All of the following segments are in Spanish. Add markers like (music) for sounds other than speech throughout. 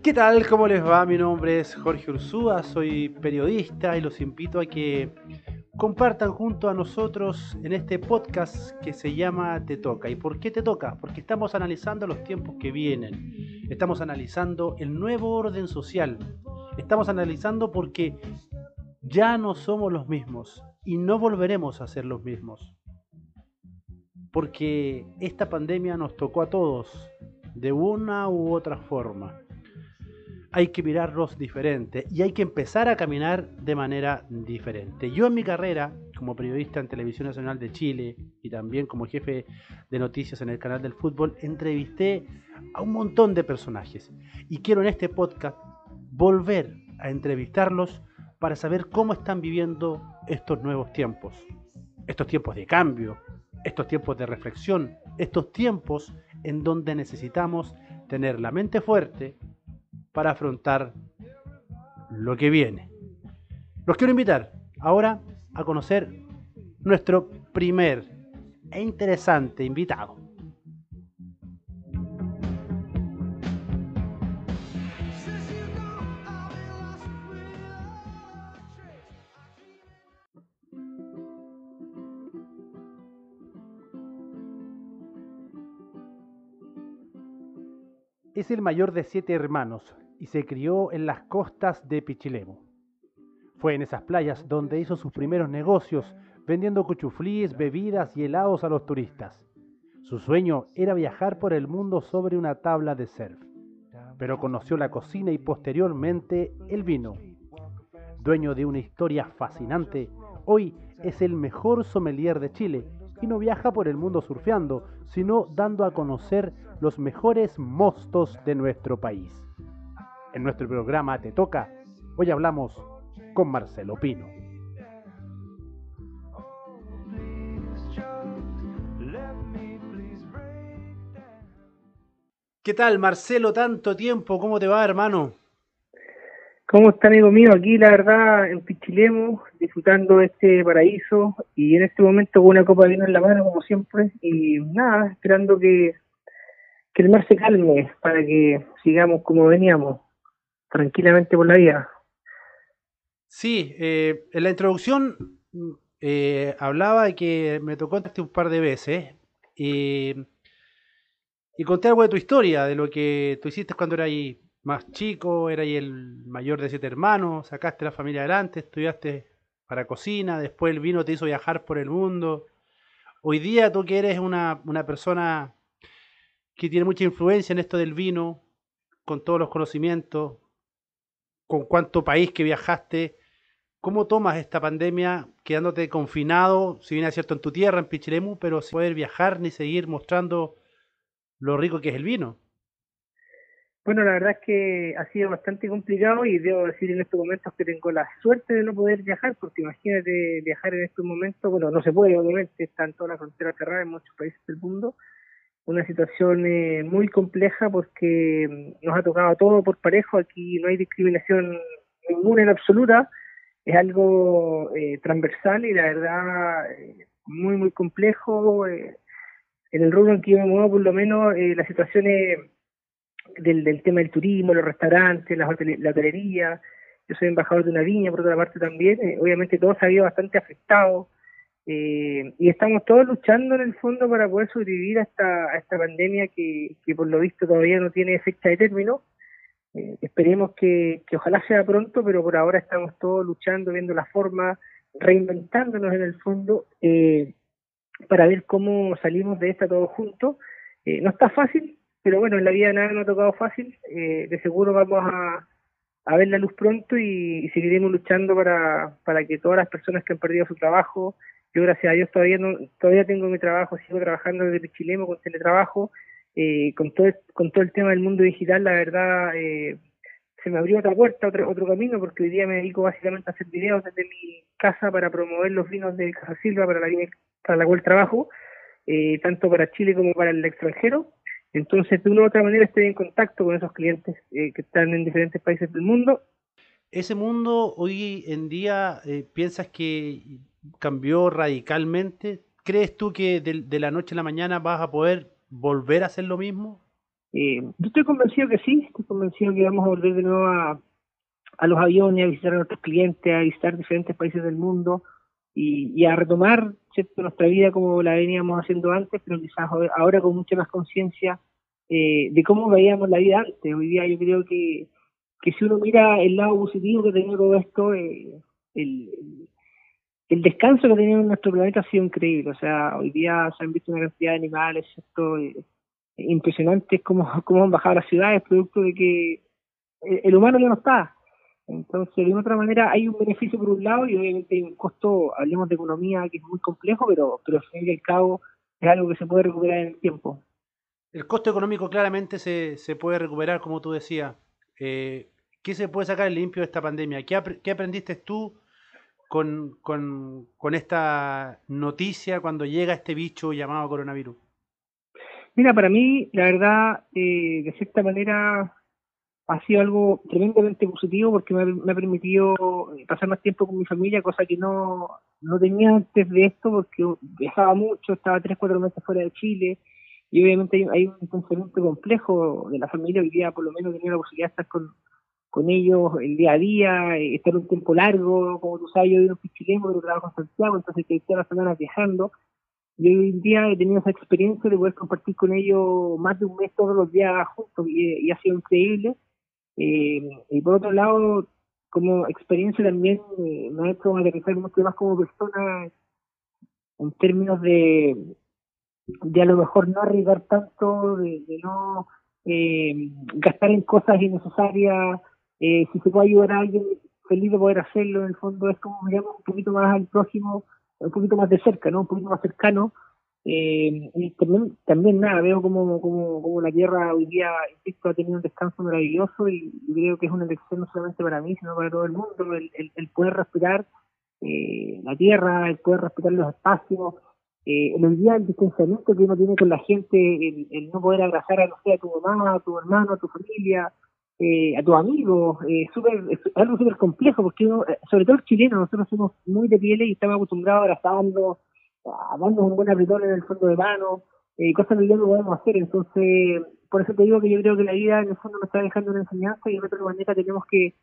¿Qué tal? ¿Cómo les va? Mi nombre es Jorge Ursúa, soy periodista y los invito a que compartan junto a nosotros en este podcast que se llama Te Toca. ¿Y por qué Te Toca? Porque estamos analizando los tiempos que vienen, estamos analizando el nuevo orden social, estamos analizando porque ya no somos los mismos y no volveremos a ser los mismos. Porque esta pandemia nos tocó a todos de una u otra forma hay que mirarlos diferente y hay que empezar a caminar de manera diferente. Yo en mi carrera, como periodista en Televisión Nacional de Chile y también como jefe de noticias en el canal del fútbol, entrevisté a un montón de personajes y quiero en este podcast volver a entrevistarlos para saber cómo están viviendo estos nuevos tiempos, estos tiempos de cambio, estos tiempos de reflexión, estos tiempos en donde necesitamos tener la mente fuerte, para afrontar lo que viene. Los quiero invitar ahora a conocer nuestro primer e interesante invitado. Es el mayor de siete hermanos y se crió en las costas de Pichilemu. Fue en esas playas donde hizo sus primeros negocios vendiendo cuchuflíes, bebidas y helados a los turistas. Su sueño era viajar por el mundo sobre una tabla de surf, pero conoció la cocina y posteriormente el vino. Dueño de una historia fascinante, hoy es el mejor sommelier de Chile y no viaja por el mundo surfeando, sino dando a conocer los mejores mostos de nuestro país. En nuestro programa Te Toca, hoy hablamos con Marcelo Pino. ¿Qué tal, Marcelo? Tanto tiempo, ¿cómo te va, hermano? ¿Cómo está, amigo mío? Aquí, la verdad, en Pichilemu, disfrutando de este paraíso y en este momento con una copa de vino en la mano, como siempre, y nada, esperando que, que el mar se calme para que sigamos como veníamos tranquilamente por la vida. Sí, eh, en la introducción eh, hablaba de que me tocó este un par de veces y conté algo de tu historia, de lo que tú hiciste cuando eras más chico, eras el mayor de siete hermanos, sacaste la familia adelante, estudiaste para cocina, después el vino te hizo viajar por el mundo. Hoy día tú que eres una, una persona que tiene mucha influencia en esto del vino, con todos los conocimientos, con cuánto país que viajaste, ¿cómo tomas esta pandemia quedándote confinado, si bien es cierto en tu tierra, en Pichilemu, pero sin poder viajar ni seguir mostrando lo rico que es el vino? Bueno, la verdad es que ha sido bastante complicado y debo decir en estos momentos que tengo la suerte de no poder viajar, porque imagínate viajar en estos momentos, bueno, no se puede, obviamente, están todas las fronteras cerradas en muchos países del mundo, una situación eh, muy compleja porque mm, nos ha tocado todo por parejo, aquí no hay discriminación ninguna en absoluta, es algo eh, transversal y la verdad eh, muy, muy complejo. en el rubro en que yo me muevo, por lo menos, las situaciones del, del tema del turismo, los restaurantes, la, la hotelería, yo soy embajador de una viña, por otra parte también, obviamente todo se ha ido bastante afectado eh, y estamos todos luchando en el fondo para poder sobrevivir a esta, a esta pandemia que, por lo visto todavía no tiene fecha de término. Eh, esperemos que, que ojalá sea pronto, pero por ahora estamos todos luchando, viendo la forma, reinventándonos en el fondo eh, para ver cómo salimos de esta todos juntos. Eh, no está fácil, pero bueno, en la vida nada nos ha tocado fácil. Eh, de seguro vamos a, a ver la luz pronto y, y, seguiremos luchando para, para que todas las personas que han perdido su trabajo, yo gracias a Dios todavía no, todavía tengo mi trabajo, sigo trabajando desde Pichilemo con teletrabajo, eh, con todo con todo el tema del mundo digital, la verdad eh, se me abrió otra puerta, otro, otro camino, porque hoy día me dedico básicamente a hacer videos desde mi casa para promover los vinos de Casa Silva para la, para la cual trabajo, eh, tanto para Chile como para el extranjero. Entonces, de una u otra manera estoy en contacto con esos clientes eh, que están en diferentes países del mundo. Ese mundo hoy en día, eh, ¿piensas que cambió radicalmente. ¿Crees tú que de, la noche a la mañana vas a poder volver a hacer lo mismo? Eh, yo estoy convencido que sí, estoy convencido que vamos a volver de nuevo a, a los aviones, a visitar a nuestros clientes, a visitar diferentes países del mundo y, y a retomar ¿cierto? nuestra vida como la veníamos haciendo antes, pero quizás ahora con mucha más conciencia eh, de cómo veíamos la vida antes. Hoy día yo creo que, que si uno mira el lado positivo que tenía todo esto, eh, el, el descanso que tenía en nuestro planeta ha sido increíble. O sea, hoy día se han visto una cantidad de animales, ¿cierto? Eh, impresionantes (laughs) como, como han bajado las ciudades, producto de que el humano ya no está. Entonces, de otra manera, hay un beneficio por un lado y obviamente hay un costo, hablemos de economía, que es muy complejo, pero, pero al fin y al cabo es algo que se puede recuperar en el tiempo. El costo económico claramente se, se puede recuperar, como tú decías. Eh, ¿Qué se puede sacar limpio de esta pandemia? ¿Qué, qué aprendiste tú con, con, con, esta noticia cuando llega este bicho llamado coronavirus? Mira, para mí, la verdad, eh, de cierta manera, ha sido algo tremendamente positivo porque me ha, me ha, permitido pasar más tiempo con mi familia, cosa que no, no tenía antes de esto porque viajaba mucho, estaba tres, cuatro meses fuera de Chile y obviamente hay, hay un pensamiento complejo de la familia, hoy día por lo menos tenía la posibilidad de estar con, con ellos el día a día, eh, estar un tiempo largo, como tú sabes, yo vivo en Chileno, pero trabajo en Santiago, entonces estoy todas las semanas viajando, y hoy en día he tenido esa experiencia de poder compartir con ellos más de un mes todos los días juntos, y, y ha sido increíble, eh, y por otro lado, como experiencia también eh, me ha hecho aterrizar mucho más como persona en términos de de a lo mejor no arriesgar tanto, de, no eh, gastar en cosas innecesarias, eh, si se puede ayudar a alguien, feliz de poder hacerlo, en el fondo es como miramos un poquito más al próximo, un poquito más de cerca, ¿no? Un poquito más cercano. Eh, y también, también nada, veo como, como, como la Tierra hoy día, insisto, ha tenido un descanso maravilloso y, creo que es una lección no solamente para mí, sino para todo el mundo, el, el, el poder respirar eh, la Tierra, el poder respetar los espacios, eh, el día el distanciamiento que uno tiene con la gente, el, no poder abrazar a, no sé, a tu mamá, a tu hermano, a tu familia, eh, a tus amigos, eh, super, es algo súper complejo, porque uno, eh, sobre todo el chileno, nosotros somos muy de piel y estamos acostumbrados a abrazarnos, a darnos un buen apretón en el fondo de mano, eh, cosas que no podemos hacer, entonces, por eso te digo que yo creo que la vida en el fondo nos está dejando una enseñanza y en otra manera tenemos que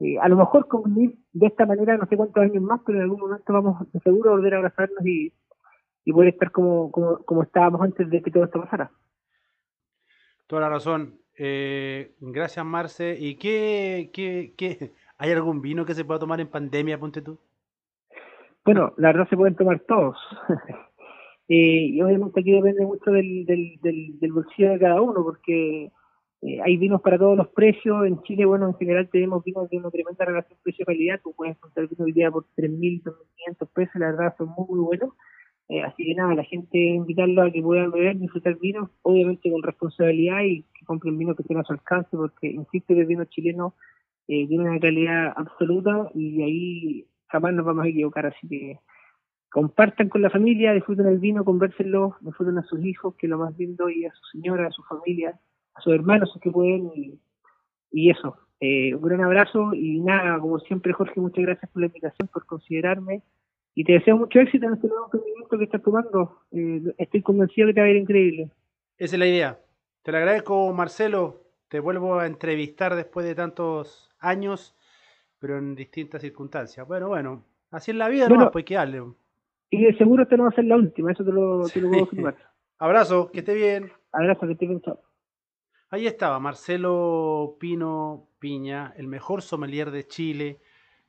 eh, a lo mejor convivir de esta manera no sé cuántos años más, pero en algún momento vamos de seguro a volver a abrazarnos y, y poder estar como, como, como estábamos antes de que todo esto pasara. Toda la razón. Eh, gracias, Marce. ¿Y qué, qué, qué, (laughs) hay algún vino que se pueda tomar en pandemia, ponte tú? Bueno, la verdad se pueden tomar todos. (laughs) eh, y obviamente aquí depende mucho del, del, del, del bolsillo de cada uno, porque eh, hay vinos para todos los precios. En Chile, bueno, en general tenemos vinos de una tremenda relación precio-calidad. Tú puedes encontrar vino hoy día por 3.000, 2.500 pesos, la verdad son muy, muy buenos. Eh, así que nada, la gente invitarlo a que puedan beber, disfrutar vino, obviamente con responsabilidad y que compren vino que tenga a su alcance, porque insisto que el vino chileno eh, tiene una calidad absoluta y ahí jamás nos vamos a equivocar. Así que compartan con la familia, disfruten el vino, convérsenlo, disfruten a sus hijos, que lo más lindo, y a su señora, a su familia, a sus hermanos, que pueden, y, y eso. Eh, un gran abrazo y nada, como siempre, Jorge, muchas gracias por la invitación, por considerarme y te deseo mucho éxito en este nuevo emprendimiento que estás tomando. Eh, estoy convencido que te va a ir increíble. Esa es la idea. Te lo agradezco, Marcelo. Te vuelvo a entrevistar después de tantos años, pero en distintas circunstancias. Bueno, bueno, así es la vida, bueno, ¿no? Pues que darle. Y de seguro esta no va a ser la última, eso te lo, te lo puedo (laughs) afirmar. Abrazo, que esté bien. Abrazo, que esté bien, chao. Ahí estaba Marcelo Pino Piña, el mejor sommelier de Chile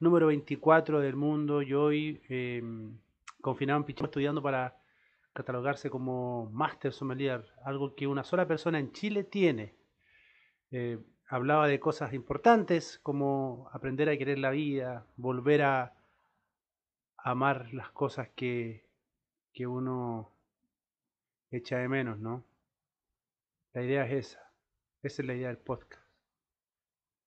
número 24 del mundo y hoy eh, confinado en Pichón estudiando para catalogarse como Master Sommelier, algo que una sola persona en Chile tiene. Eh, hablaba de cosas importantes como aprender a querer la vida, volver a amar las cosas que, que uno echa de menos, ¿no? La idea es esa, esa es la idea del podcast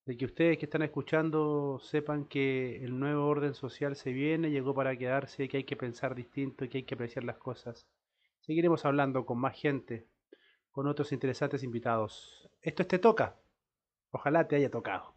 de que ustedes que están escuchando sepan que el nuevo orden social se viene, llegó para quedarse, que hay que pensar distinto, que hay que apreciar las cosas. Seguiremos hablando con más gente, con otros interesantes invitados. Esto es Te Toca. Ojalá te haya tocado.